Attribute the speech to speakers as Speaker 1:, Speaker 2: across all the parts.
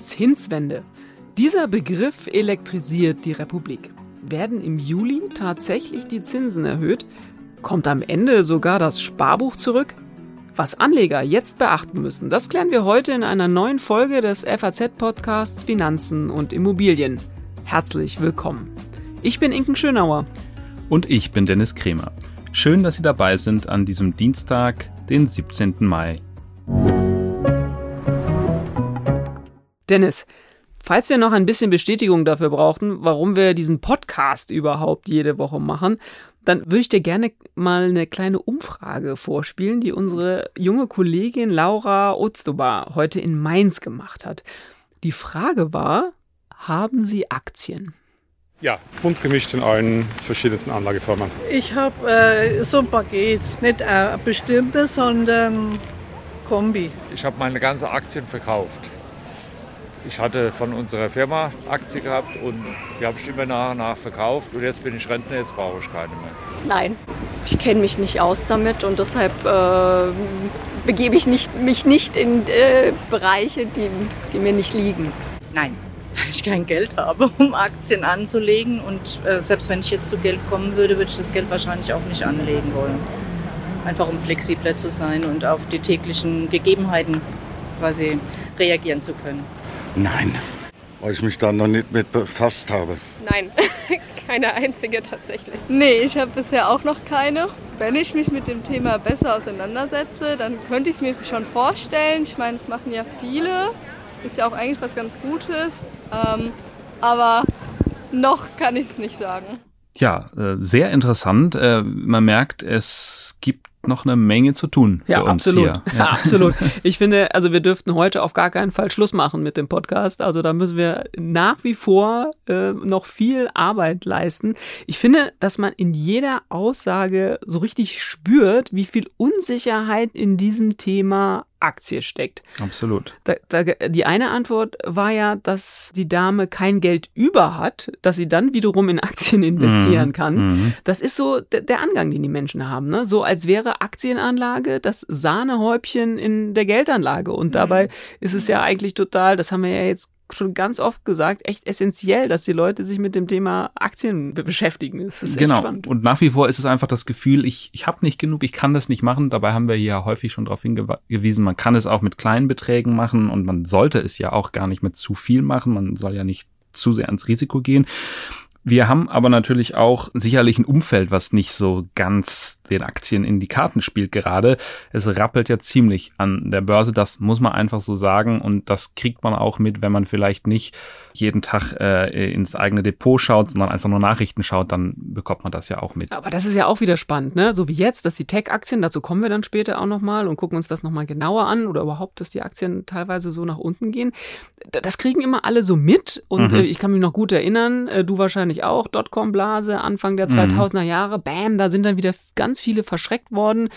Speaker 1: Zinswende. Dieser Begriff elektrisiert die Republik. Werden im Juli tatsächlich die Zinsen erhöht? Kommt am Ende sogar das Sparbuch zurück? Was Anleger jetzt beachten müssen, das klären wir heute in einer neuen Folge des FAZ-Podcasts Finanzen und Immobilien. Herzlich willkommen. Ich bin Inken Schönauer.
Speaker 2: Und ich bin Dennis Kremer. Schön, dass Sie dabei sind an diesem Dienstag, den 17. Mai.
Speaker 1: Dennis, falls wir noch ein bisschen Bestätigung dafür brauchten, warum wir diesen Podcast überhaupt jede Woche machen, dann würde ich dir gerne mal eine kleine Umfrage vorspielen, die unsere junge Kollegin Laura Ozdoba heute in Mainz gemacht hat. Die Frage war, haben Sie Aktien?
Speaker 3: Ja, bunt gemischt in allen verschiedensten Anlageformen.
Speaker 4: Ich habe äh, so ein Paket, nicht ein bestimmtes, sondern Kombi.
Speaker 5: Ich habe meine ganzen Aktien verkauft. Ich hatte von unserer Firma Aktien gehabt und die habe ich immer nach und nach verkauft und jetzt bin ich Rentner, jetzt brauche ich keine mehr.
Speaker 6: Nein, ich kenne mich nicht aus damit und deshalb äh, begebe ich nicht, mich nicht in äh, Bereiche, die, die mir nicht liegen.
Speaker 7: Nein, weil ich kein Geld habe, um Aktien anzulegen und äh, selbst wenn ich jetzt zu Geld kommen würde, würde ich das Geld wahrscheinlich auch nicht anlegen wollen. Einfach um flexibler zu sein und auf die täglichen Gegebenheiten quasi reagieren zu können.
Speaker 8: Nein, weil ich mich da noch nicht mit befasst habe.
Speaker 9: Nein, keine einzige tatsächlich.
Speaker 10: Nee, ich habe bisher auch noch keine. Wenn ich mich mit dem Thema besser auseinandersetze, dann könnte ich es mir schon vorstellen. Ich meine, das machen ja viele. Ist ja auch eigentlich was ganz Gutes. Ähm, aber noch kann ich es nicht sagen.
Speaker 2: Tja, äh, sehr interessant. Äh, man merkt, es gibt noch eine Menge zu tun
Speaker 1: ja,
Speaker 2: für uns
Speaker 1: absolut.
Speaker 2: hier.
Speaker 1: Ja. ja, absolut. Ich finde, also wir dürften heute auf gar keinen Fall Schluss machen mit dem Podcast. Also da müssen wir nach wie vor äh, noch viel Arbeit leisten. Ich finde, dass man in jeder Aussage so richtig spürt, wie viel Unsicherheit in diesem Thema Aktie steckt.
Speaker 2: Absolut.
Speaker 1: Da, da, die eine Antwort war ja, dass die Dame kein Geld über hat, dass sie dann wiederum in Aktien investieren
Speaker 2: Mhm.
Speaker 1: kann.
Speaker 2: Mhm.
Speaker 1: Das ist so der, Angang, den die Menschen haben. Ne? So als wäre Aktienanlage das Sahnehäubchen in der Geldanlage. Und dabei ist es ja eigentlich total, das haben wir ja jetzt schon ganz oft gesagt, echt essentiell, dass die Leute sich mit dem Thema Aktien be- beschäftigen. Das ist echt
Speaker 2: genau.
Speaker 1: spannend.
Speaker 2: Und nach wie vor ist es einfach das Gefühl, ich, ich habe nicht genug, ich kann das nicht machen. Dabei haben wir hier häufig schon darauf hingewiesen, man kann es auch mit kleinen Beträgen machen und man sollte es ja auch gar nicht mit zu viel machen. Man soll ja nicht zu sehr ans Risiko gehen. Wir haben aber natürlich auch sicherlich ein Umfeld, was nicht so ganz den Aktien in die Karten spielt gerade. Es rappelt ja ziemlich an der Börse, das muss man einfach so sagen und das kriegt man auch mit, wenn man vielleicht nicht jeden Tag äh, ins eigene Depot schaut, sondern einfach nur Nachrichten schaut, dann bekommt man das ja auch mit.
Speaker 1: Aber das ist ja auch wieder spannend, ne? So wie jetzt, dass die Tech-Aktien, dazu kommen wir dann später auch nochmal und gucken uns das nochmal genauer an oder überhaupt, dass die Aktien teilweise so nach unten gehen. Das kriegen immer alle so mit und
Speaker 2: Mhm.
Speaker 1: äh, ich kann mich noch gut erinnern, äh, du wahrscheinlich auch, Dotcom-Blase, Anfang der
Speaker 2: Mhm.
Speaker 1: 2000er Jahre, bam, da sind dann wieder ganz viele verschreckt worden.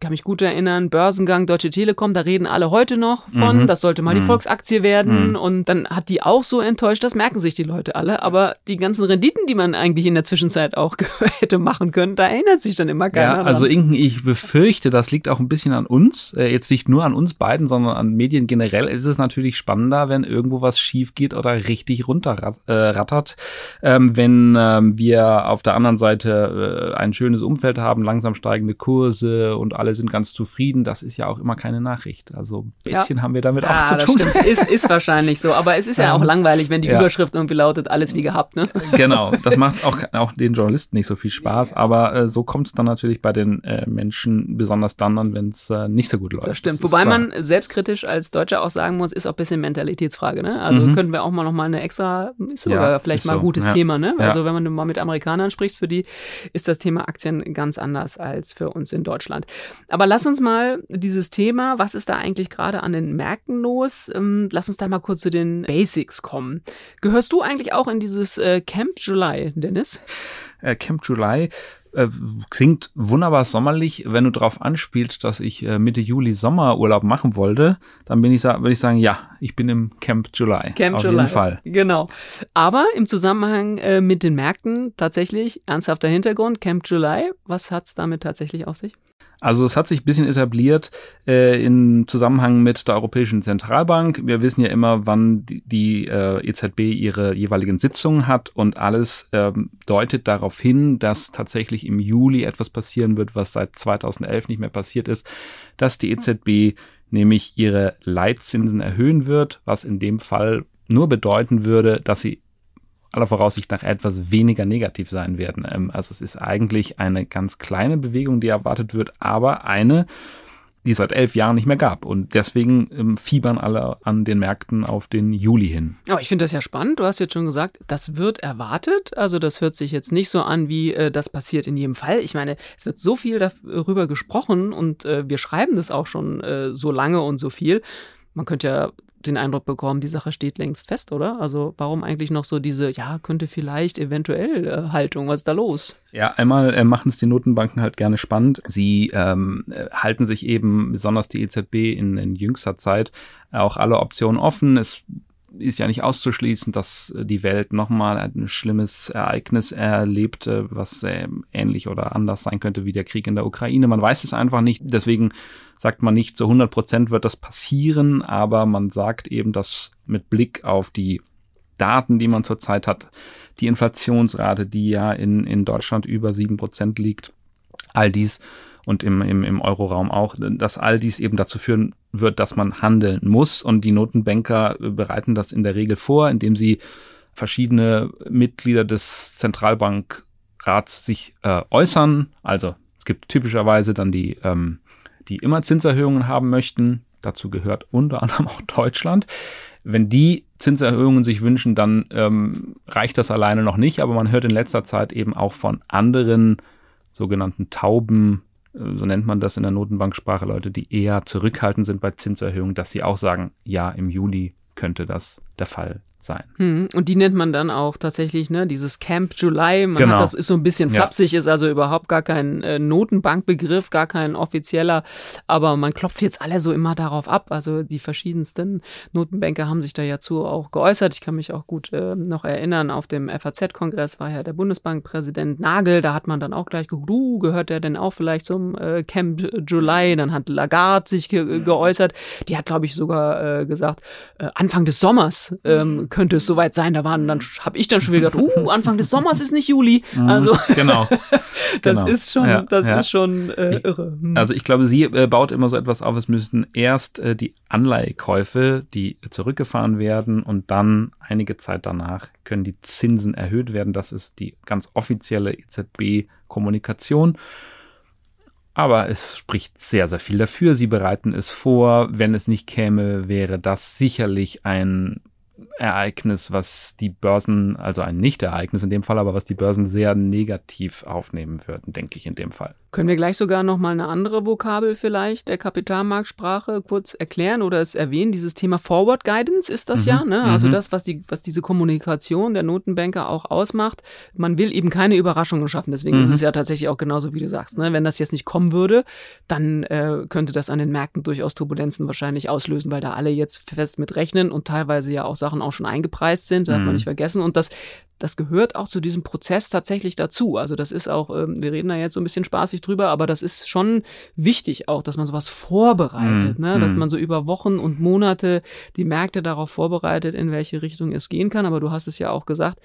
Speaker 1: Kann mich gut erinnern, Börsengang Deutsche Telekom, da reden alle heute noch von,
Speaker 2: Mhm.
Speaker 1: das sollte mal die
Speaker 2: Mhm.
Speaker 1: Volksaktie werden
Speaker 2: Mhm.
Speaker 1: und dann hat die auch so enttäuscht, das merken sich die Leute alle, aber die ganzen Renditen, die man eigentlich in der Zwischenzeit auch hätte machen können, da erinnert sich dann immer keiner
Speaker 2: Ja, also. Inken, ich befürchte, das liegt auch ein bisschen an uns, äh, jetzt nicht nur an uns beiden, sondern an Medien generell. Ist es natürlich spannender, wenn irgendwo was schief geht oder richtig runterrattert. Äh, ähm, wenn ähm, wir auf der anderen Seite äh, ein schönes Umfeld haben, langsam steigende Kurse und alle sind ganz zufrieden, das ist ja auch immer keine Nachricht. Also ein
Speaker 1: Ja.
Speaker 2: bisschen haben wir damit auch
Speaker 1: Ah,
Speaker 2: zu
Speaker 1: das
Speaker 2: tun.
Speaker 1: stimmt. Ist, ist wahrscheinlich so. Aber es ist ja auch
Speaker 2: Ähm,
Speaker 1: langweilig, wenn die
Speaker 2: ja.
Speaker 1: Überschrift irgendwie lautet, alles wie gehabt, ne?
Speaker 2: genau, das macht auch, auch den Journalisten nicht so viel Spaß, aber äh, so kommt es dann natürlich bei den äh, Menschen, besonders dann, wenn es äh, nicht so gut läuft.
Speaker 1: Das stimmt.
Speaker 2: ist
Speaker 1: Wobei
Speaker 2: klar.
Speaker 1: man selbstkritisch als Deutscher auch sagen muss, ist auch ein bisschen Mentalitätsfrage, ne? Also
Speaker 2: Mhm.
Speaker 1: könnten wir auch mal noch mal eine extra, ist
Speaker 2: Ja,
Speaker 1: sogar vielleicht
Speaker 2: ist
Speaker 1: mal ein
Speaker 2: so.
Speaker 1: gutes
Speaker 2: Ja.
Speaker 1: Thema, ne?
Speaker 2: Ja.
Speaker 1: Also wenn man mal mit Amerikanern spricht, für die ist das Thema Aktien ganz anders als für uns in Deutschland. Aber lass uns mal dieses Thema, was ist da eigentlich gerade an den Märkten los? Ähm, lass uns da mal kurz zu den Basics kommen. Gehörst du eigentlich auch in dieses äh, Camp July, Dennis?
Speaker 2: äh, Camp July äh, klingt wunderbar sommerlich. Wenn du darauf anspielst, dass ich Mitte Juli Sommerurlaub machen wollte, dann bin ich, würde ich sagen, ja, ich bin im Camp July.
Speaker 1: Camp
Speaker 2: Auf
Speaker 1: July.
Speaker 2: jeden Fall.
Speaker 1: Genau. Aber im Zusammenhang mit den Märkten tatsächlich ernsthafter Hintergrund, Camp July, was hat's damit tatsächlich auf sich?
Speaker 2: Also es hat sich ein bisschen etabliert äh, im Zusammenhang mit der Europäischen Zentralbank. Wir wissen ja immer, wann die, die äh, EZB ihre jeweiligen Sitzungen hat und alles ähm, deutet darauf hin, dass tatsächlich im Juli etwas passieren wird, was seit 2011 nicht mehr passiert ist, dass die EZB nämlich ihre Leitzinsen erhöhen wird, was in dem Fall nur bedeuten würde, dass sie aller Voraussicht nach etwas weniger negativ sein werden. Ähm, also es ist eigentlich eine ganz kleine Bewegung, die erwartet wird, aber eine, die es seit elf Jahren nicht mehr gab. Und deswegen ähm, fiebern alle an den Märkten auf den Juli hin.
Speaker 1: Aber ich finde das ja spannend. Du hast jetzt schon gesagt, das wird erwartet. Also das hört sich jetzt nicht so an, wie äh, das passiert in jedem Fall. Ich meine, es wird so viel darüber gesprochen und äh, wir schreiben das auch schon äh, so lange und so viel. Man könnte ja den Eindruck bekommen, die Sache steht längst fest, oder? Also warum eigentlich noch so diese, ja, könnte vielleicht eventuell äh, Haltung, was ist da los?
Speaker 2: Ja, einmal äh, machen es die Notenbanken halt gerne spannend. Sie ähm, äh, halten sich eben, besonders die EZB in, in jüngster Zeit, auch alle Optionen offen. Es ist ja nicht auszuschließen, dass die Welt nochmal ein schlimmes Ereignis erlebt, was äh, ähnlich oder anders sein könnte wie der Krieg in der Ukraine. Man weiß es einfach nicht. Deswegen sagt man nicht, zu 100 Prozent wird das passieren, aber man sagt eben, dass mit Blick auf die Daten, die man zurzeit hat, die Inflationsrate, die ja in, in Deutschland über sieben Prozent liegt, all dies und im, im, im Euroraum auch, dass all dies eben dazu führen wird, dass man handeln muss. Und die Notenbanker bereiten das in der Regel vor, indem sie verschiedene Mitglieder des Zentralbankrats sich äh, äußern. Also es gibt typischerweise dann die ähm, die immer Zinserhöhungen haben möchten. Dazu gehört unter anderem auch Deutschland. Wenn die Zinserhöhungen sich wünschen, dann ähm, reicht das alleine noch nicht, aber man hört in letzter Zeit eben auch von anderen sogenannten Tauben, äh, so nennt man das in der Notenbanksprache, Leute, die eher zurückhaltend sind bei Zinserhöhungen, dass sie auch sagen, ja, im Juli könnte das der Fall sein.
Speaker 1: Hm, und die nennt man dann auch tatsächlich, ne, dieses Camp July. Man
Speaker 2: genau.
Speaker 1: hat das ist so ein bisschen flapsig, ja. ist also überhaupt gar kein äh, Notenbankbegriff, gar kein offizieller, aber man klopft jetzt alle so immer darauf ab. Also die verschiedensten Notenbanker haben sich da ja zu auch geäußert. Ich kann mich auch gut äh, noch erinnern, auf dem FAZ-Kongress war ja der Bundesbankpräsident Nagel, da hat man dann auch gleich geguckt, uh, gehört der denn auch vielleicht zum äh, Camp July? Dann hat Lagarde sich ge geäußert. Die hat, glaube ich, sogar äh, gesagt, äh, Anfang des Sommers ähm, könnte es soweit sein. Da waren dann habe ich dann schon wieder gedacht, uh, Anfang des Sommers ist nicht Juli.
Speaker 2: Mhm.
Speaker 1: Also
Speaker 2: genau,
Speaker 1: das
Speaker 2: genau.
Speaker 1: ist schon,
Speaker 2: ja,
Speaker 1: das
Speaker 2: ja.
Speaker 1: ist schon äh, irre. Hm.
Speaker 2: Also ich glaube, sie äh, baut immer so etwas auf. Es müssten erst äh, die Anleihekäufe, die zurückgefahren werden, und dann einige Zeit danach können die Zinsen erhöht werden. Das ist die ganz offizielle EZB-Kommunikation. Aber es spricht sehr, sehr viel dafür. Sie bereiten es vor. Wenn es nicht käme, wäre das sicherlich ein Ereignis, was die Börsen, also ein Nicht-Ereignis in dem Fall, aber was die Börsen sehr negativ aufnehmen würden, denke ich in dem Fall.
Speaker 1: Können wir gleich sogar noch mal eine andere Vokabel vielleicht der Kapitalmarktsprache kurz erklären oder es erwähnen? Dieses Thema Forward Guidance ist das
Speaker 2: Mhm,
Speaker 1: ja, ne? Also
Speaker 2: mhm.
Speaker 1: das, was die, was diese Kommunikation der Notenbanker auch ausmacht. Man will eben keine Überraschungen schaffen. Deswegen
Speaker 2: Mhm.
Speaker 1: ist es ja tatsächlich auch genauso, wie du sagst, ne? Wenn das jetzt nicht kommen würde, dann äh, könnte das an den Märkten durchaus Turbulenzen wahrscheinlich auslösen, weil da alle jetzt fest mit rechnen und teilweise ja auch Sachen auch schon eingepreist sind, darf man
Speaker 2: Mhm.
Speaker 1: nicht vergessen. Und das das gehört auch zu diesem Prozess tatsächlich dazu. Also das ist auch, ähm, wir reden da jetzt so ein bisschen spaßig drüber, aber das ist schon wichtig auch, dass man sowas vorbereitet,
Speaker 2: Mm,
Speaker 1: ne? dass
Speaker 2: mm.
Speaker 1: man so über Wochen und Monate die Märkte darauf vorbereitet, in welche Richtung es gehen kann. Aber du hast es ja auch gesagt,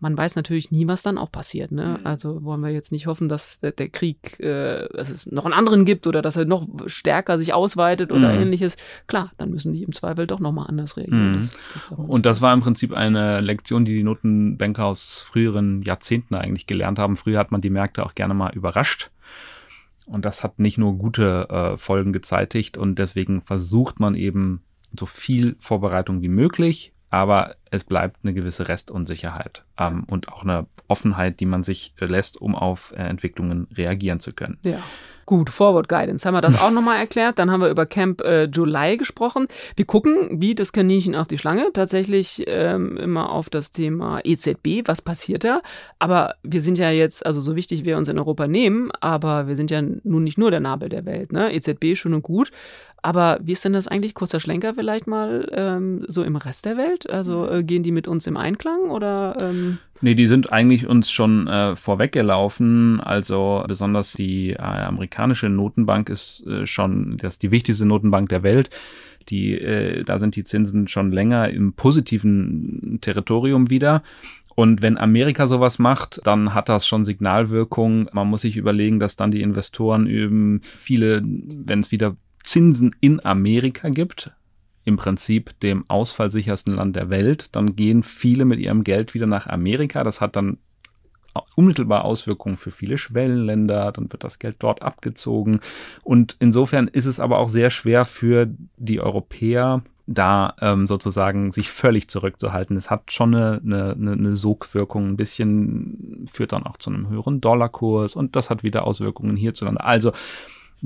Speaker 1: man weiß natürlich nie, was dann auch passiert. Ne? Also wollen wir jetzt nicht hoffen, dass der, der Krieg, äh, dass es noch einen anderen gibt oder dass er noch stärker sich ausweitet oder
Speaker 2: Mhm.
Speaker 1: ähnliches. Klar, dann müssen die im Zweifel doch nochmal anders reagieren.
Speaker 2: Mhm.
Speaker 1: Das, das
Speaker 2: Und das war im Prinzip eine Lektion, die die Notenbanker aus früheren Jahrzehnten eigentlich gelernt haben. Früher hat man die Märkte auch gerne mal überrascht. Und das hat nicht nur gute äh, Folgen gezeitigt und deswegen versucht man eben so viel Vorbereitung wie möglich, aber es bleibt eine gewisse Restunsicherheit ähm, und auch eine Offenheit, die man sich äh, lässt, um auf äh, Entwicklungen reagieren zu können.
Speaker 1: Ja. Gut, Forward Guidance haben wir das auch nochmal erklärt. Dann haben wir über Camp äh, July gesprochen. Wir gucken, wie das Kaninchen auf die Schlange, tatsächlich ähm, immer auf das Thema EZB, was passiert da. Aber wir sind ja jetzt, also so wichtig wir uns in Europa nehmen, aber wir sind ja nun nicht nur der Nabel der Welt. Ne? EZB schön und gut, Aber wie ist denn das eigentlich? Kurzer Schlenker vielleicht mal ähm, so im Rest der Welt? Also äh, gehen die mit uns im Einklang oder? Ähm?
Speaker 2: Nee, die sind eigentlich uns schon äh, vorweggelaufen. Also besonders die äh, amerikanische Notenbank ist äh, schon das ist die wichtigste Notenbank der Welt. Die, äh, da sind die Zinsen schon länger im positiven Territorium wieder. Und wenn Amerika sowas macht, dann hat das schon Signalwirkung. Man muss sich überlegen, dass dann die Investoren eben viele, wenn es wieder Zinsen in Amerika gibt, im Prinzip dem ausfallsichersten Land der Welt, dann gehen viele mit ihrem Geld wieder nach Amerika. Das hat dann unmittelbar Auswirkungen für viele Schwellenländer, dann wird das Geld dort abgezogen. Und insofern ist es aber auch sehr schwer für die Europäer, da ähm, sozusagen sich völlig zurückzuhalten. Es hat schon eine, eine, eine Sogwirkung, ein bisschen führt dann auch zu einem höheren Dollarkurs und das hat wieder Auswirkungen hierzulande. Also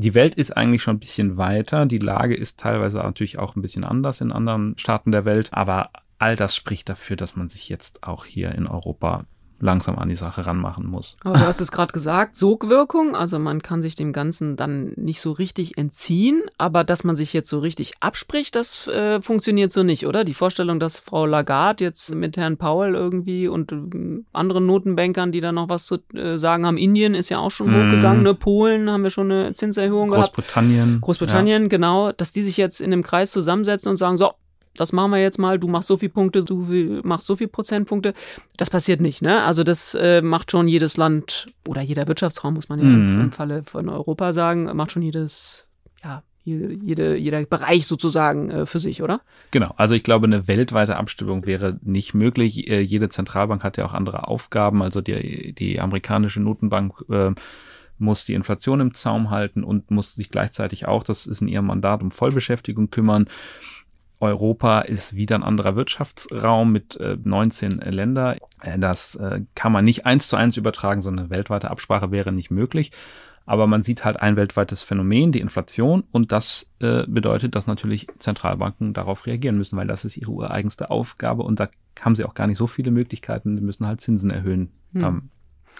Speaker 2: die Welt ist eigentlich schon ein bisschen weiter. Die Lage ist teilweise natürlich auch ein bisschen anders in anderen Staaten der Welt, aber all das spricht dafür, dass man sich jetzt auch hier in Europa langsam an die Sache ranmachen muss.
Speaker 1: Aber du hast es gerade gesagt, Sogwirkung, also man kann sich dem Ganzen dann nicht so richtig entziehen, aber dass man sich jetzt so richtig abspricht, das äh, funktioniert so nicht, oder? Die Vorstellung, dass Frau Lagarde jetzt mit Herrn Powell irgendwie und äh, anderen Notenbankern, die da noch was zu äh, sagen haben, Indien ist ja auch schon mm. hochgegangen, ne? Polen haben wir schon eine Zinserhöhung
Speaker 2: Großbritannien.
Speaker 1: gehabt. Großbritannien, ja. genau, dass die sich jetzt in einem Kreis zusammensetzen und sagen, so, das machen wir jetzt mal, du machst so viel Punkte, du machst so viel Prozentpunkte. Das passiert nicht, ne? Also das äh, macht schon jedes Land oder jeder Wirtschaftsraum, muss man ja mhm. im Falle von Europa sagen, macht schon jedes, ja, jede, jeder Bereich sozusagen äh, für sich, oder?
Speaker 2: Genau, also ich glaube, eine weltweite Abstimmung wäre nicht möglich. Äh, jede Zentralbank hat ja auch andere Aufgaben. Also die, die amerikanische Notenbank äh, muss die Inflation im Zaum halten und muss sich gleichzeitig auch, das ist in ihrem Mandat, um Vollbeschäftigung kümmern. Europa ist wieder ein anderer Wirtschaftsraum mit äh, 19 Länder. Äh, das äh, kann man nicht eins zu eins übertragen, sondern eine weltweite Absprache wäre nicht möglich. Aber man sieht halt ein weltweites Phänomen, die Inflation, und das äh, bedeutet, dass natürlich Zentralbanken darauf reagieren müssen, weil das ist ihre ureigenste Aufgabe und da haben sie auch gar nicht so viele Möglichkeiten, die müssen halt Zinsen erhöhen. Hm. Ähm,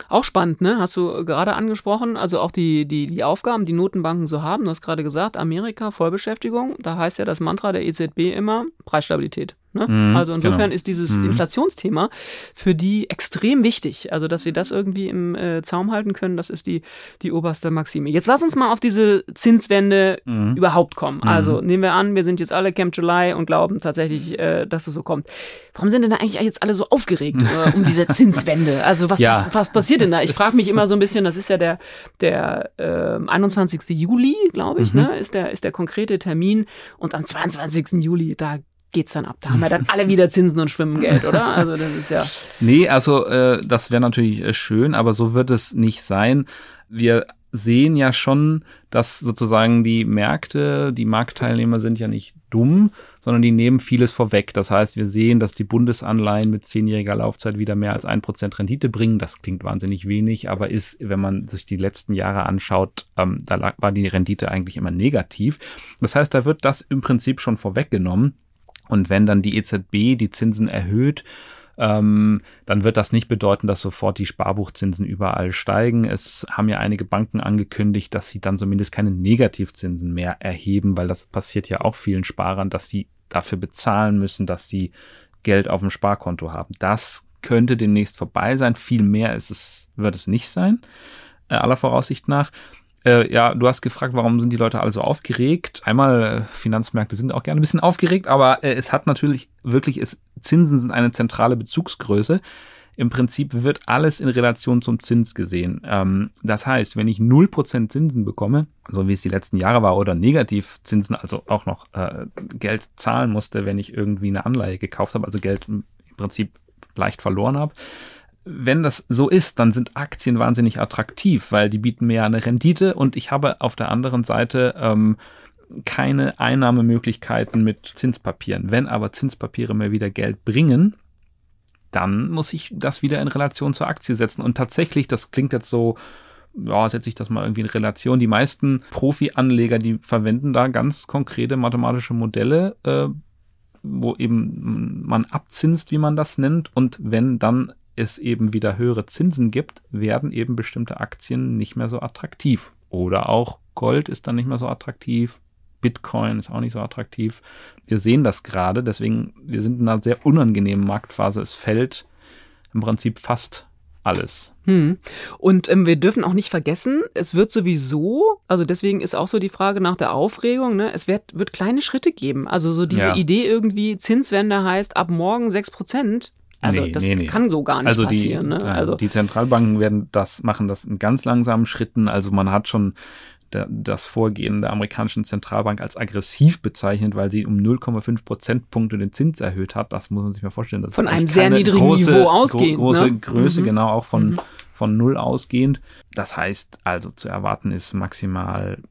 Speaker 1: auch spannend, ne? Hast du gerade angesprochen, also auch die, die, die Aufgaben, die Notenbanken so haben. Du hast gerade gesagt, Amerika, Vollbeschäftigung. Da heißt ja das Mantra der EZB immer Preisstabilität. Ne? Mhm, also insofern genau. ist dieses mhm. Inflationsthema für die extrem wichtig. Also dass sie das irgendwie im äh, Zaum halten können, das ist die, die oberste Maxime. Jetzt lass uns mal auf diese Zinswende mhm. überhaupt kommen. Mhm. Also nehmen wir an, wir sind jetzt alle Camp July und glauben tatsächlich, äh, dass es so kommt. Warum sind denn da eigentlich jetzt alle so aufgeregt äh, um diese Zinswende? Also was, ja. was, was passiert denn da? Ich frage mich immer so ein bisschen, das ist ja der, der äh, 21. Juli, glaube ich, mhm. ne? ist, der, ist der konkrete Termin. Und am 22. Juli, da geht's dann ab. Da haben wir dann alle wieder Zinsen und Schwimmengeld, oder? Also das ist ja.
Speaker 2: Nee, also äh, das wäre natürlich äh, schön, aber so wird es nicht sein. Wir sehen ja schon, dass sozusagen die Märkte, die Marktteilnehmer sind ja nicht dumm, sondern die nehmen vieles vorweg. Das heißt, wir sehen, dass die Bundesanleihen mit zehnjähriger Laufzeit wieder mehr als ein Prozent Rendite bringen. Das klingt wahnsinnig wenig, aber ist, wenn man sich die letzten Jahre anschaut, ähm, da war die Rendite eigentlich immer negativ. Das heißt, da wird das im Prinzip schon vorweggenommen. Und wenn dann die EZB die Zinsen erhöht, ähm, dann wird das nicht bedeuten, dass sofort die Sparbuchzinsen überall steigen. Es haben ja einige Banken angekündigt, dass sie dann zumindest keine Negativzinsen mehr erheben, weil das passiert ja auch vielen Sparern, dass sie dafür bezahlen müssen, dass sie Geld auf dem Sparkonto haben. Das könnte demnächst vorbei sein. Viel mehr ist es, wird es nicht sein, äh, aller Voraussicht nach. Äh, ja, du hast gefragt, warum sind die Leute alle so aufgeregt? Einmal, äh, Finanzmärkte sind auch gerne ein bisschen aufgeregt, aber äh, es hat natürlich wirklich, es, Zinsen sind eine zentrale Bezugsgröße. Im Prinzip wird alles in Relation zum Zins gesehen. Ähm, das heißt, wenn ich 0% Zinsen bekomme, so wie es die letzten Jahre war, oder Negativzinsen, also auch noch äh, Geld zahlen musste, wenn ich irgendwie eine Anleihe gekauft habe, also Geld im Prinzip leicht verloren habe, wenn das so ist, dann sind Aktien wahnsinnig attraktiv, weil die bieten mir eine Rendite und ich habe auf der anderen Seite ähm, keine Einnahmemöglichkeiten mit Zinspapieren. Wenn aber Zinspapiere mir wieder Geld bringen, dann muss ich das wieder in Relation zur Aktie setzen. Und tatsächlich, das klingt jetzt so, ja, setze ich das mal irgendwie in Relation. Die meisten Profi-Anleger, die verwenden da ganz konkrete mathematische Modelle, äh, wo eben man abzinst, wie man das nennt. Und wenn dann es eben wieder höhere Zinsen gibt, werden eben bestimmte Aktien nicht mehr so attraktiv. Oder auch Gold ist dann nicht mehr so attraktiv. Bitcoin ist auch nicht so attraktiv. Wir sehen das gerade, deswegen, wir sind in einer sehr unangenehmen Marktphase. Es fällt im Prinzip fast alles.
Speaker 1: Hm. Und ähm, wir dürfen auch nicht vergessen, es wird sowieso, also deswegen ist auch so die Frage nach der Aufregung, ne? es wird, wird kleine Schritte geben. Also so diese
Speaker 2: Ja.
Speaker 1: Idee irgendwie, Zinswende heißt ab morgen 6 Prozent. Also
Speaker 2: Nee,
Speaker 1: das
Speaker 2: nee, nee.
Speaker 1: kann so gar nicht
Speaker 2: also
Speaker 1: passieren.
Speaker 2: Die,
Speaker 1: ne? Also
Speaker 2: die Zentralbanken werden das, machen das in ganz langsamen Schritten. Also man hat schon das Vorgehen der amerikanischen Zentralbank als aggressiv bezeichnet, weil sie um 0,5 Prozentpunkte den Zins erhöht hat. Das muss man sich mal vorstellen. Das
Speaker 1: Von einem sehr niedrigen
Speaker 2: große,
Speaker 1: Niveau ausgehend,
Speaker 2: Gro große
Speaker 1: ne?
Speaker 2: Größe,
Speaker 1: Mhm.
Speaker 2: genau, auch von,
Speaker 1: Mhm.
Speaker 2: von null ausgehend. Das heißt, also zu erwarten ist maximal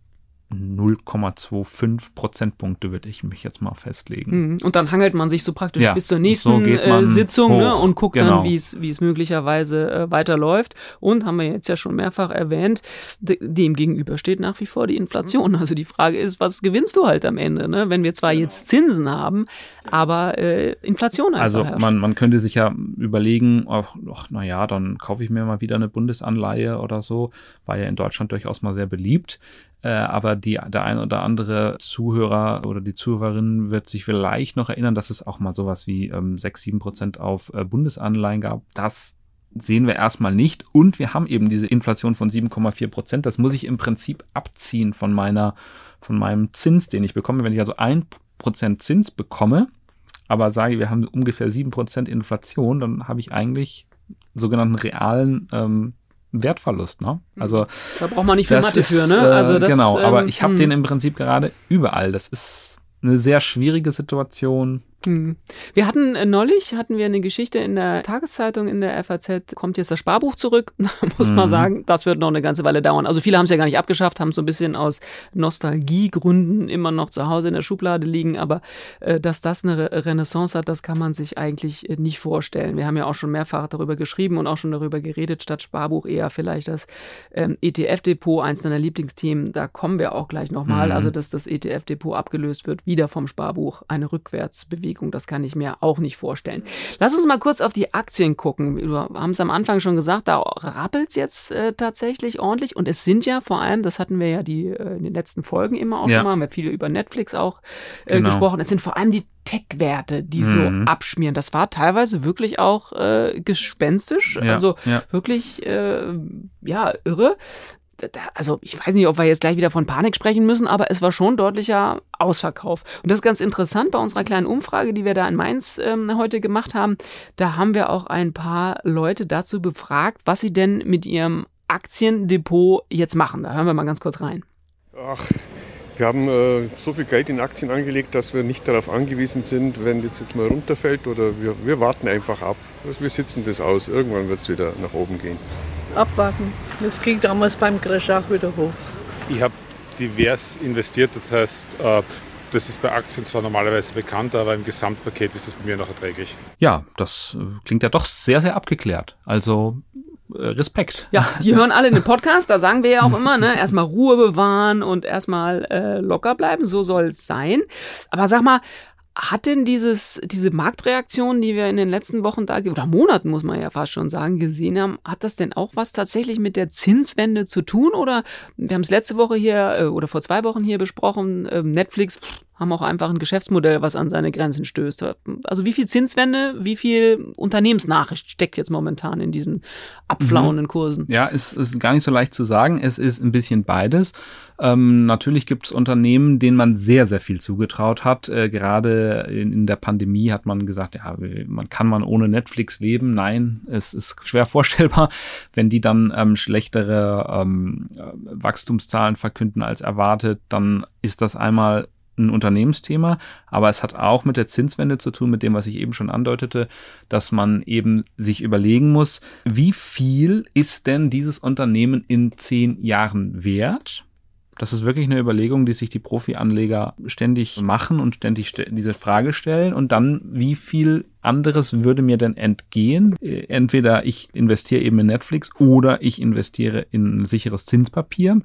Speaker 2: 0,25 Prozentpunkte, würde ich mich jetzt mal festlegen.
Speaker 1: Mhm. Und dann hangelt man sich so praktisch
Speaker 2: Ja,
Speaker 1: bis zur
Speaker 2: so
Speaker 1: nächsten
Speaker 2: geht
Speaker 1: äh, Sitzung ne, und guckt
Speaker 2: genau.
Speaker 1: dann, wie es möglicherweise äh, weiterläuft. Und haben wir jetzt ja schon mehrfach erwähnt, de dem gegenüber steht nach wie vor die Inflation. Also die Frage ist, was gewinnst du halt am Ende, ne? wenn wir zwar jetzt Zinsen haben, aber äh, Inflation einfach
Speaker 2: Also
Speaker 1: herrscht.
Speaker 2: man, man könnte sich ja überlegen, ach, ach, naja, dann kaufe ich mir mal wieder eine Bundesanleihe oder so. War ja in Deutschland durchaus mal sehr beliebt. Äh, aber die, der ein oder andere Zuhörer oder die Zuhörerin wird sich vielleicht noch erinnern, dass es auch mal sowas wie ähm, 6, 7 Prozent auf äh, Bundesanleihen gab. Das sehen wir erstmal nicht. Und wir haben eben diese Inflation von 7,4 Prozent. Das muss ich im Prinzip abziehen von meiner, von meinem Zins, den ich bekomme. Wenn ich also ein Prozent Zins bekomme, aber sage, wir haben ungefähr 7% Inflation, dann habe ich eigentlich sogenannten realen ähm, Wertverlust. Ne? Also
Speaker 1: da braucht man nicht viel Mathe
Speaker 2: ist,
Speaker 1: für, ne?
Speaker 2: Äh,
Speaker 1: Also das,
Speaker 2: genau, aber
Speaker 1: ähm,
Speaker 2: ich habe
Speaker 1: hm.
Speaker 2: den im Prinzip gerade überall. Das ist eine sehr schwierige Situation.
Speaker 1: Hm. Wir hatten äh, neulich hatten wir eine Geschichte in der Tageszeitung in der FAZ kommt jetzt das Sparbuch zurück. Muss man
Speaker 2: Mhm.
Speaker 1: sagen, das wird noch eine ganze Weile dauern. Also viele haben es ja gar nicht abgeschafft, haben so ein bisschen aus Nostalgiegründen immer noch zu Hause in der Schublade liegen, aber äh, dass das eine Re Renaissance hat, das kann man sich eigentlich äh, nicht vorstellen. Wir haben ja auch schon mehrfach darüber geschrieben und auch schon darüber geredet, statt Sparbuch eher vielleicht das ähm, ETF-Depot, eins deiner Lieblingsthemen, da kommen wir auch gleich nochmal.
Speaker 2: Mhm.
Speaker 1: Also dass das ETF-Depot abgelöst wird, wieder vom Sparbuch, eine Rückwärtsbewegung, das kann ich mir auch nicht vorstellen. Lass uns mal kurz auf die Aktien gucken. Wir haben es am Anfang schon gesagt, da rappelt es jetzt äh, tatsächlich ordentlich und es sind ja vor allem, das hatten wir ja die, äh, in den letzten Folgen immer auch
Speaker 2: Ja.
Speaker 1: schon mal, haben wir viele über Netflix auch äh,
Speaker 2: Genau.
Speaker 1: gesprochen, es sind vor allem die Tech-Werte, die so
Speaker 2: Mhm.
Speaker 1: abschmieren. Das war teilweise wirklich auch äh, gespenstisch,
Speaker 2: Ja,
Speaker 1: also
Speaker 2: ja.
Speaker 1: wirklich, äh, ja, irre. Also ich weiß nicht, ob wir jetzt gleich wieder von Panik sprechen müssen, aber es war schon deutlicher Ausverkauf. Und das ist ganz interessant bei unserer kleinen Umfrage, die wir da in Mainz ähm, heute gemacht haben. Da haben wir auch ein paar Leute dazu befragt, was sie denn mit ihrem Aktiendepot jetzt machen. Da hören wir mal ganz kurz rein.
Speaker 11: Ach, wir haben äh, so viel Geld in Aktien angelegt, dass wir nicht darauf angewiesen sind, wenn jetzt, jetzt mal runterfällt oder wir, wir warten einfach ab. Also wir sitzen das aus. Irgendwann wird es wieder nach oben gehen.
Speaker 4: Abwarten. Das ging damals beim Crash auch wieder hoch.
Speaker 3: Ich habe divers investiert, das heißt, äh, das ist bei Aktien zwar normalerweise bekannt, aber im Gesamtpaket ist es bei mir noch erträglich.
Speaker 2: Ja, das äh, klingt ja doch sehr, sehr abgeklärt. Also äh, Respekt.
Speaker 1: Ja, die hören alle den Podcast, da sagen wir ja auch immer, ne, erstmal Ruhe bewahren und erstmal äh, locker bleiben, so soll es sein. Aber sag mal, hat denn dieses, diese Marktreaktion, die wir in den letzten Wochen da, oder Monaten muss man ja fast schon sagen, gesehen haben, hat das denn auch was tatsächlich mit der Zinswende zu tun? Oder wir haben es letzte Woche hier äh, oder vor zwei Wochen hier besprochen, ähm, Netflix haben auch einfach ein Geschäftsmodell, was an seine Grenzen stößt. Also wie viel Zinswende, wie viel Unternehmensnachricht steckt jetzt momentan in diesen abflauenden Kursen?
Speaker 2: Ja, es ist gar nicht so leicht zu sagen. Es ist ein bisschen beides. Ähm, natürlich gibt es Unternehmen, denen man sehr, sehr viel zugetraut hat. Äh, gerade in, in der Pandemie hat man gesagt, ja, man kann man ohne Netflix leben. Nein, es ist schwer vorstellbar, wenn die dann ähm, schlechtere ähm, äh, Wachstumszahlen verkünden als erwartet, dann ist das einmal ein Unternehmensthema, aber es hat auch mit der Zinswende zu tun, mit dem, was ich eben schon andeutete, dass man eben sich überlegen muss, wie viel ist denn dieses Unternehmen in zehn Jahren wert? Das ist wirklich eine Überlegung, die sich die Profi-Anleger ständig machen und ständig ste diese Frage stellen. Und dann, wie viel anderes würde mir denn entgehen? Äh, Entweder ich investiere eben in Netflix oder ich investiere in ein sicheres Zinspapier.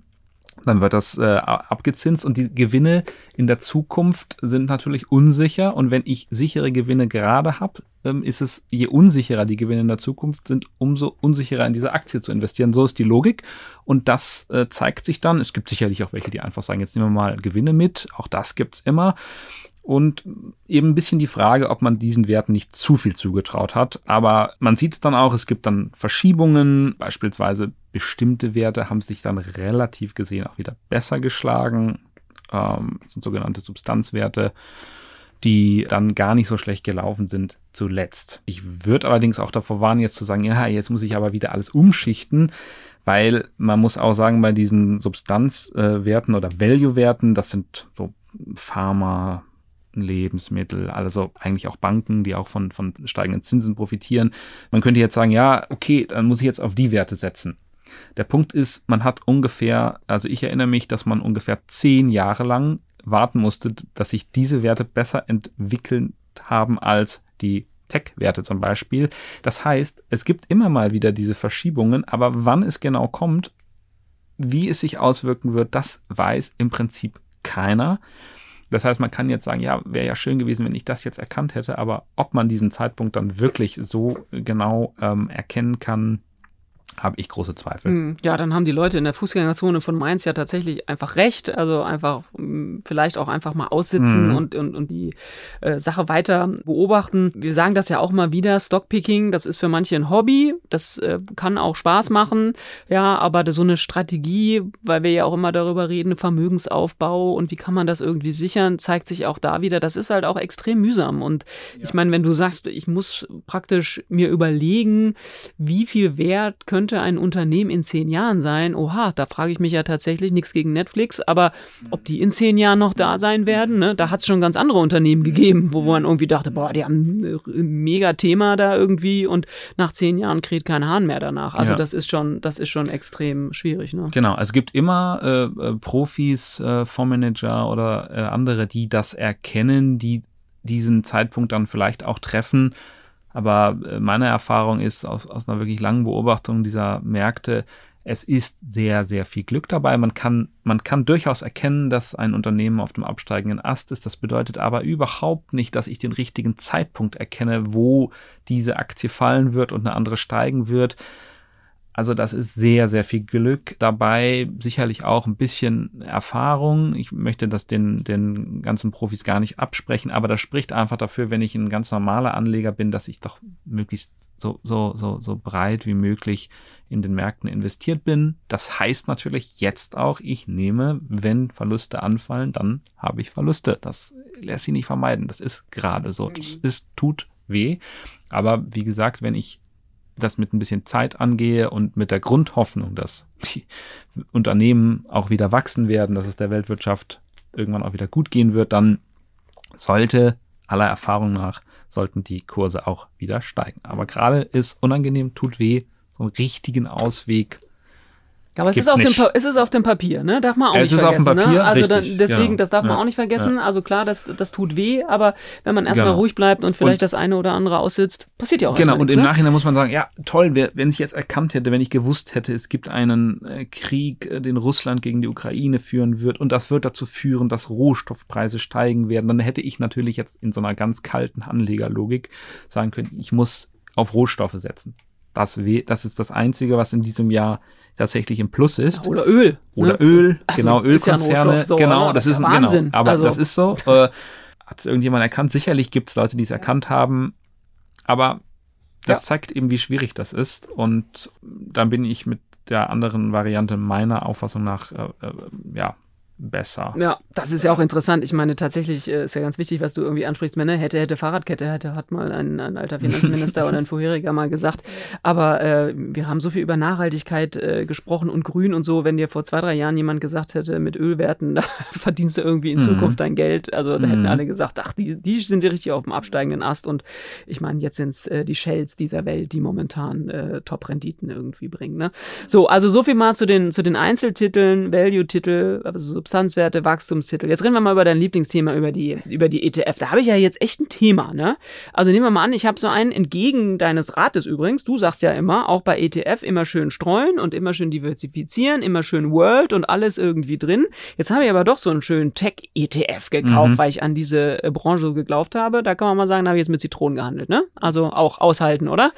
Speaker 2: Dann wird das äh, abgezinst und die Gewinne in der Zukunft sind natürlich unsicher. Und wenn ich sichere Gewinne gerade habe, ähm, ist es, je unsicherer die Gewinne in der Zukunft sind, umso unsicherer in diese Aktie zu investieren. So ist die Logik. Und das äh, zeigt sich dann. Es gibt sicherlich auch welche, die einfach sagen, jetzt nehmen wir mal Gewinne mit. Auch das gibt's immer und eben ein bisschen die Frage, ob man diesen Werten nicht zu viel zugetraut hat. Aber man sieht es dann auch, es gibt dann Verschiebungen, beispielsweise bestimmte Werte haben sich dann relativ gesehen auch wieder besser geschlagen. Ähm, sind sogenannte Substanzwerte, die dann gar nicht so schlecht gelaufen sind zuletzt. Ich würde allerdings auch davor warnen, jetzt zu sagen, ja, jetzt muss ich aber wieder alles umschichten, weil man muss auch sagen, bei diesen Substanzwerten oder Value-Werten, das sind so Pharma, Lebensmittel, also eigentlich auch Banken, die auch von, von steigenden Zinsen profitieren. Man könnte jetzt sagen, ja, okay, dann muss ich jetzt auf die Werte setzen. Der Punkt ist, man hat ungefähr, also ich erinnere mich, dass man ungefähr zehn Jahre lang warten musste, dass sich diese Werte besser entwickelt haben als die Tech-Werte zum Beispiel. Das heißt, es gibt immer mal wieder diese Verschiebungen, aber wann es genau kommt, wie es sich auswirken wird, das weiß im Prinzip keiner. Das heißt, man kann jetzt sagen, ja, wäre ja schön gewesen, wenn ich das jetzt erkannt hätte, aber ob man diesen Zeitpunkt dann wirklich so genau ähm, erkennen kann, habe ich große Zweifel. Hm,
Speaker 1: ja, dann haben die Leute in der Fußgängerzone von Mainz ja tatsächlich einfach recht. Also einfach hm, vielleicht auch einfach mal aussitzen mhm. und, und, und die äh, Sache weiter beobachten. Wir sagen das ja auch mal wieder, Stockpicking, das ist für manche ein Hobby, das äh, kann auch Spaß machen, ja, aber so eine Strategie, weil wir ja auch immer darüber reden, Vermögensaufbau und wie kann man das irgendwie sichern, zeigt sich auch da wieder, das ist halt auch extrem mühsam. Und ja. ich meine, wenn du sagst, ich muss praktisch mir überlegen, wie viel Wert können könnte ein Unternehmen in zehn Jahren sein? Oha, da frage ich mich ja tatsächlich, nichts gegen Netflix, aber ob die in zehn Jahren noch da sein werden, ne? da hat es schon ganz andere Unternehmen gegeben, wo man irgendwie dachte, boah, die haben ein mega Thema da irgendwie und nach zehn Jahren kräht kein Hahn mehr danach. Also ja. das ist schon, das ist schon extrem schwierig. Ne?
Speaker 2: Genau, also es gibt immer äh, äh Profis, äh, Fondsmanager oder äh, andere, die das erkennen, die diesen Zeitpunkt dann vielleicht auch treffen aber äh, meine Erfahrung ist aus, aus einer wirklich langen Beobachtung dieser Märkte, es ist sehr, sehr viel Glück dabei. Man kann, man kann durchaus erkennen, dass ein Unternehmen auf dem absteigenden Ast ist. Das bedeutet aber überhaupt nicht, dass ich den richtigen Zeitpunkt erkenne, wo diese Aktie fallen wird und eine andere steigen wird. Also das ist sehr, sehr viel Glück dabei, sicherlich auch ein bisschen Erfahrung. Ich möchte das den, den ganzen Profis gar nicht absprechen, aber das spricht einfach dafür, wenn ich ein ganz normaler Anleger bin, dass ich doch möglichst so, so, so, so breit wie möglich in den Märkten investiert bin. Das heißt natürlich jetzt auch, ich nehme, wenn Verluste anfallen, dann habe ich Verluste. Das lässt sich nicht vermeiden. Das ist gerade so. Das ist, tut weh. Aber wie gesagt, wenn ich das mit ein bisschen Zeit angehe und mit der Grundhoffnung, dass die Unternehmen auch wieder wachsen werden, dass es der Weltwirtschaft irgendwann auch wieder gut gehen wird, dann sollte aller Erfahrung nach sollten die Kurse auch wieder steigen. Aber gerade ist unangenehm, tut weh, so einen richtigen Ausweg
Speaker 1: aber es ist, auf dem, es ist auf dem Papier, ne? Darf man auch ja, nicht vergessen. Ne? Papier, ne? Also richtig, dann, deswegen, genau. das darf man ja, auch nicht vergessen. Ja. Also klar, das, das tut weh, aber wenn man erstmal genau. ruhig bleibt und vielleicht und, das eine oder andere aussitzt, passiert ja auch
Speaker 2: Genau, und nichts, im ne? Nachhinein muss man sagen, ja, toll, wenn ich jetzt erkannt hätte, wenn ich gewusst hätte, es gibt einen äh, Krieg, äh, den Russland gegen die Ukraine führen wird und das wird dazu führen, dass Rohstoffpreise steigen werden, dann hätte ich natürlich jetzt in so einer ganz kalten Anlegerlogik sagen können, ich muss auf Rohstoffe setzen. Das, das ist das Einzige, was in diesem Jahr tatsächlich im Plus ist.
Speaker 1: Oder Öl.
Speaker 2: Oder ne? Öl, also, genau, Ölkonzerne. Ja so, genau, das, das ist, ist Wahnsinn. Genau, aber also. das ist so. Äh, hat es irgendjemand erkannt? Sicherlich gibt es Leute, die es erkannt haben. Aber das ja. zeigt eben, wie schwierig das ist. Und dann bin ich mit der anderen Variante meiner Auffassung nach, äh, äh, ja, besser.
Speaker 1: Ja, das ist ja auch interessant. Ich meine, tatsächlich äh, ist ja ganz wichtig, was du irgendwie ansprichst. Männer hätte, hätte Fahrradkette, hätte, hat mal ein, ein alter Finanzminister oder ein vorheriger mal gesagt. Aber äh, wir haben so viel über Nachhaltigkeit äh, gesprochen und Grün und so. Wenn dir vor zwei, drei Jahren jemand gesagt hätte, mit Ölwerten, da verdienst du irgendwie in mhm. Zukunft dein Geld. Also da hätten mhm. alle gesagt, ach, die, die sind ja richtig auf dem absteigenden Ast. Und ich meine, jetzt sind es äh, die Shells dieser Welt, die momentan äh, Top-Renditen irgendwie bringen. Ne? So, also so viel mal zu den, zu den Einzeltiteln, Value-Titel, also Substanzwerte, Wachstumstitel. Jetzt reden wir mal über dein Lieblingsthema, über die, über die ETF. Da habe ich ja jetzt echt ein Thema, ne? Also nehmen wir mal an, ich habe so einen entgegen deines Rates übrigens. Du sagst ja immer, auch bei ETF immer schön streuen und immer schön diversifizieren, immer schön World und alles irgendwie drin. Jetzt habe ich aber doch so einen schönen Tech-ETF gekauft, mhm. weil ich an diese äh, Branche geglaubt habe. Da kann man mal sagen, da habe ich jetzt mit Zitronen gehandelt, ne? Also auch aushalten, oder?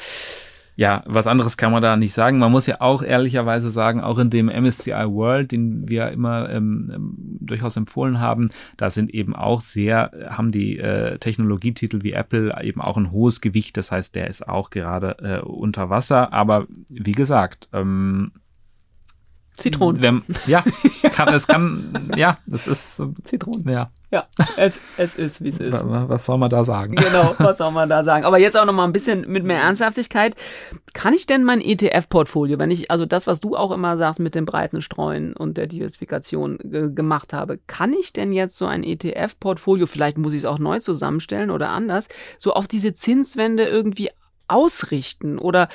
Speaker 2: Ja, was anderes kann man da nicht sagen. Man muss ja auch ehrlicherweise sagen, auch in dem MSCI World, den wir immer ähm, ähm, durchaus empfohlen haben, da sind eben auch sehr, haben die äh, Technologietitel wie Apple eben auch ein hohes Gewicht. Das heißt, der ist auch gerade äh, unter Wasser. Aber wie gesagt, ähm,
Speaker 1: Zitronen.
Speaker 2: Wenn, ja, kann, es kann, ja, das ist
Speaker 1: Zitronen.
Speaker 2: Ja.
Speaker 1: Ja, es, es ist, wie es ist.
Speaker 2: Was soll man da sagen?
Speaker 1: Genau, was soll man da sagen? Aber jetzt auch noch mal ein bisschen mit mehr Ernsthaftigkeit. Kann ich denn mein ETF-Portfolio, wenn ich also das, was du auch immer sagst mit dem breiten Streuen und der Diversifikation gemacht habe, kann ich denn jetzt so ein ETF-Portfolio, vielleicht muss ich es auch neu zusammenstellen oder anders, so auf diese Zinswende irgendwie ausrichten? Oder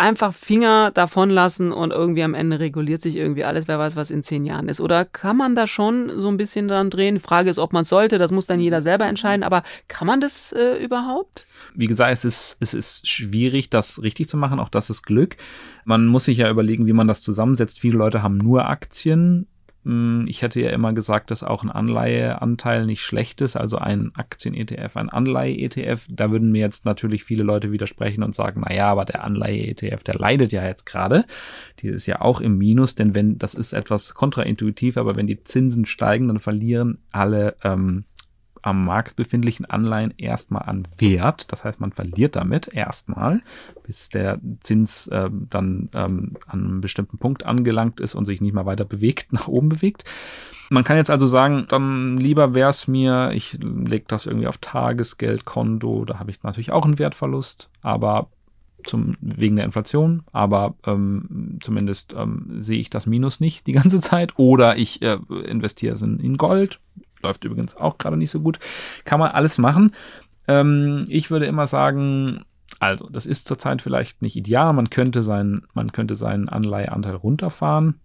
Speaker 1: einfach Finger davon lassen und irgendwie am Ende reguliert sich irgendwie alles, wer weiß, was in zehn Jahren ist. Oder kann man da schon so ein bisschen dran drehen? Die Frage ist, ob man sollte, das muss dann jeder selber entscheiden, aber kann man das äh, überhaupt?
Speaker 2: Wie gesagt, es ist, es ist schwierig, das richtig zu machen, auch das ist Glück. Man muss sich ja überlegen, wie man das zusammensetzt. Viele Leute haben nur Aktien ich hätte ja immer gesagt, dass auch ein Anleiheanteil nicht schlecht ist, also ein Aktien-ETF, ein Anleihe-ETF. Da würden mir jetzt natürlich viele Leute widersprechen und sagen, na ja, aber der Anleihe-ETF, der leidet ja jetzt gerade. Die ist ja auch im Minus, denn wenn, das ist etwas kontraintuitiv, aber wenn die Zinsen steigen, dann verlieren alle ähm, am Markt befindlichen Anleihen erstmal an Wert. Das heißt, man verliert damit erstmal, bis der Zins äh, dann ähm, an einem bestimmten Punkt angelangt ist und sich nicht mehr weiter bewegt, nach oben bewegt. Man kann jetzt also sagen, dann lieber wäre es mir, ich lege das irgendwie auf Tagesgeldkonto, da habe ich natürlich auch einen Wertverlust, aber zum, wegen der Inflation, aber ähm, zumindest ähm, sehe ich das Minus nicht die ganze Zeit. Oder ich äh, investiere es in, in Gold, läuft übrigens auch gerade nicht so gut. Kann man alles machen. Ähm, ich würde immer sagen, also, das ist zurzeit vielleicht nicht ideal. Man könnte seinen, man könnte seinen Anleiheanteil runterfahren.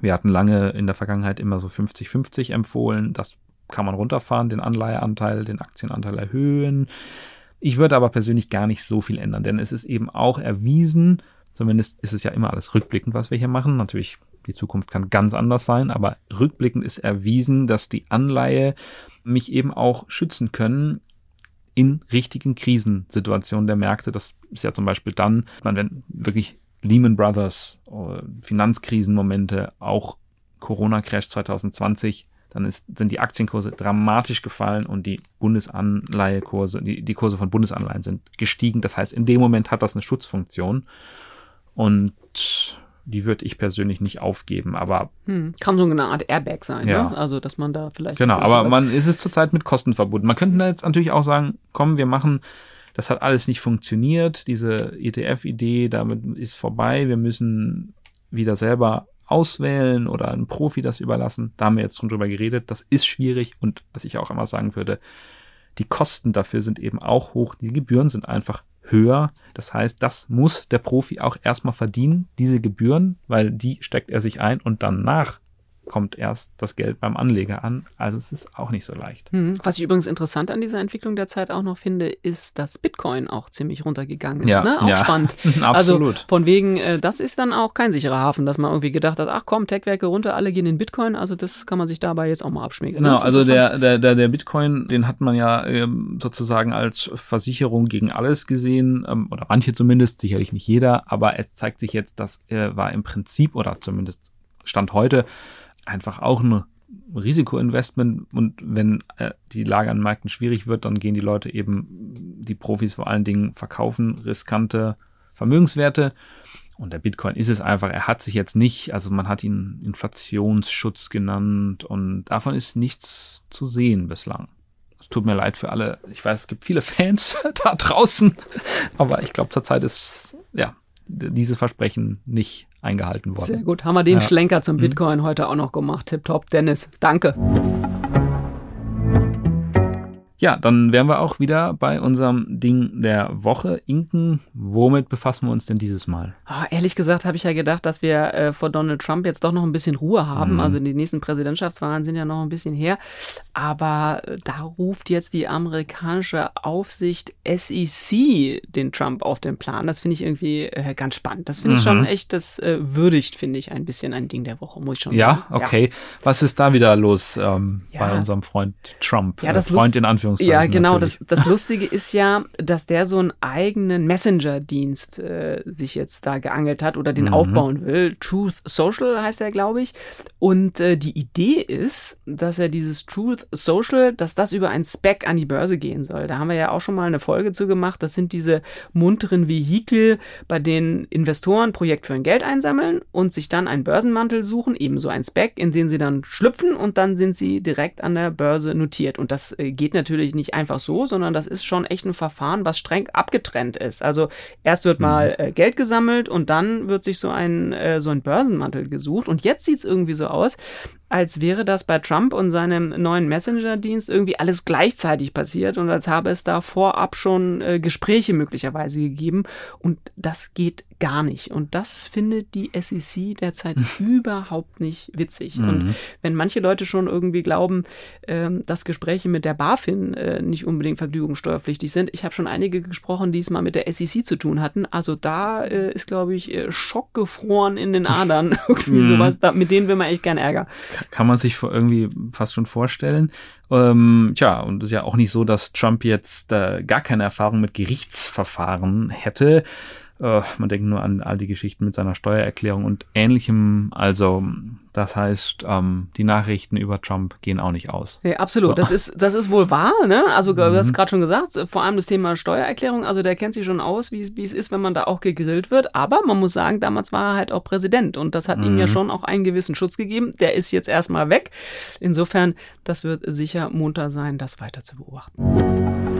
Speaker 2: Wir hatten lange in der Vergangenheit immer so 50-50 empfohlen. Das kann man runterfahren, den Anleiheanteil, den Aktienanteil erhöhen. Ich würde aber persönlich gar nicht so viel ändern, denn es ist eben auch erwiesen, zumindest ist es ja immer alles rückblickend, was wir hier machen. Natürlich die Zukunft kann ganz anders sein, aber rückblickend ist erwiesen, dass die Anleihe mich eben auch schützen können in richtigen Krisensituationen der Märkte. Das ist ja zum Beispiel dann, wenn wirklich Lehman Brothers, äh, Finanzkrisenmomente, auch Corona-Crash 2020, dann ist, sind die Aktienkurse dramatisch gefallen und die Bundesanleihekurse, die, die Kurse von Bundesanleihen sind gestiegen. Das heißt, in dem Moment hat das eine Schutzfunktion. Und die würde ich persönlich nicht aufgeben, aber.
Speaker 1: Hm, kann so eine Art Airbag sein,
Speaker 2: ja.
Speaker 1: ne? Also, dass man da vielleicht.
Speaker 2: Genau, aber man ist es zurzeit mit Kosten verbunden. Man könnte da jetzt natürlich auch sagen, komm, wir machen, das hat alles nicht funktioniert, diese ETF-Idee, damit ist vorbei, wir müssen wieder selber auswählen oder einem Profi das überlassen. Da haben wir jetzt schon drüber geredet. Das ist schwierig und was ich auch immer sagen würde, die Kosten dafür sind eben auch hoch. Die Gebühren sind einfach höher. Das heißt, das muss der Profi auch erstmal verdienen, diese Gebühren, weil die steckt er sich ein und danach kommt erst das Geld beim Anleger an. Also es ist auch nicht so leicht.
Speaker 1: Hm. Was ich übrigens interessant an dieser Entwicklung der Zeit auch noch finde, ist, dass Bitcoin auch ziemlich runtergegangen ist.
Speaker 2: Ja,
Speaker 1: ne? Auch
Speaker 2: ja.
Speaker 1: spannend.
Speaker 2: Absolut.
Speaker 1: Also von wegen, äh, das ist dann auch kein sicherer Hafen, dass man irgendwie gedacht hat, ach komm, Tech-Werke runter, alle gehen in Bitcoin. Also das kann man sich dabei jetzt auch mal abschminken.
Speaker 2: Genau, also der, der, der, der Bitcoin, den hat man ja ähm, sozusagen als Versicherung gegen alles gesehen, ähm, oder manche zumindest, sicherlich nicht jeder, aber es zeigt sich jetzt, das äh, war im Prinzip, oder zumindest Stand heute, einfach auch ein Risikoinvestment und wenn äh, die Lage an Märkten schwierig wird, dann gehen die Leute eben, die Profis vor allen Dingen verkaufen riskante Vermögenswerte. Und der Bitcoin ist es einfach, er hat sich jetzt nicht, also man hat ihn Inflationsschutz genannt und davon ist nichts zu sehen bislang. Es tut mir leid für alle, ich weiß, es gibt viele Fans da draußen, aber ich glaube zurzeit ist, ja, dieses Versprechen nicht eingehalten worden.
Speaker 1: Sehr gut. Haben wir den ja. Schlenker zum mhm. Bitcoin mhm. heute auch noch gemacht. Tipptopp. Dennis, danke.
Speaker 2: Ja, dann wären wir auch wieder bei unserem Ding der Woche. Inken, womit befassen wir uns denn dieses Mal?
Speaker 1: Oh, ehrlich gesagt habe ich ja gedacht, dass wir äh, vor Donald Trump jetzt doch noch ein bisschen Ruhe haben. Mhm. Also die nächsten Präsidentschaftswahlen sind ja noch ein bisschen her. Aber äh, da ruft jetzt die amerikanische Aufsicht SEC den Trump auf den Plan. Das finde ich irgendwie äh, ganz spannend. Das finde ich mhm. schon echt, das äh, würdigt, finde ich, ein bisschen ein Ding der Woche, muss ich schon
Speaker 2: ja, sagen. Okay. Ja, okay. Was ist da wieder los ähm, ja. bei unserem Freund Trump?
Speaker 1: Ja, das
Speaker 2: äh, Freund in Anführungszeichen.
Speaker 1: Anführungszeichen. Ja, genau. Das, das Lustige ist ja, dass der so einen eigenen Messenger-Dienst äh, sich jetzt da geangelt hat oder den mhm. aufbauen will. Truth Social heißt er, glaube ich. Und äh, die Idee ist, dass er dieses Truth Social, dass das über ein Spec an die Börse gehen soll. Da haben wir ja auch schon mal eine Folge zu gemacht. Das sind diese munteren Vehikel, bei denen Investoren Projekt für ein Geld einsammeln und sich dann einen Börsenmantel suchen, ebenso ein Spec, in den sie dann schlüpfen und dann sind sie direkt an der Börse notiert. Und das äh, geht natürlich natürlich nicht einfach so, sondern das ist schon echt ein Verfahren, was streng abgetrennt ist. Also erst wird mhm. mal äh, Geld gesammelt und dann wird sich so ein, äh, so ein Börsenmantel gesucht. Und jetzt sieht es irgendwie so aus, als wäre das bei Trump und seinem neuen Messenger-Dienst irgendwie alles gleichzeitig passiert und als habe es da vorab schon äh, Gespräche möglicherweise gegeben. Und das geht gar nicht. Und das findet die SEC derzeit überhaupt nicht witzig. Mhm. Und wenn manche Leute schon irgendwie glauben, ähm, dass Gespräche mit der BaFin äh, nicht unbedingt vergnügungssteuerpflichtig sind, ich habe schon einige gesprochen, die es mal mit der SEC zu tun hatten. Also da äh, ist, glaube ich, äh, schockgefroren in den Adern. irgendwie mhm. sowas, da, mit denen will man echt gern Ärger.
Speaker 2: Kann man sich irgendwie fast schon vorstellen. Ähm, tja, und es ist ja auch nicht so, dass Trump jetzt äh, gar keine Erfahrung mit Gerichtsverfahren hätte. Äh, man denkt nur an all die Geschichten mit seiner Steuererklärung und ähnlichem. Also, das heißt, ähm, die Nachrichten über Trump gehen auch nicht aus.
Speaker 1: Ja, absolut. So. Das ist, das ist wohl wahr, ne? Also, du hast mhm. gerade schon gesagt, vor allem das Thema Steuererklärung, also der kennt sich schon aus, wie, wie es ist, wenn man da auch gegrillt wird. Aber man muss sagen, damals war er halt auch Präsident und das hat mhm. ihm ja mhm. schon auch einen gewissen Schutz gegeben. Der ist jetzt erstmal weg. Insofern, das wird sicher munter sein, das weiter zu beobachten.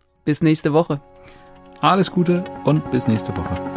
Speaker 1: Bis nächste Woche.
Speaker 2: Alles Gute und bis nächste Woche.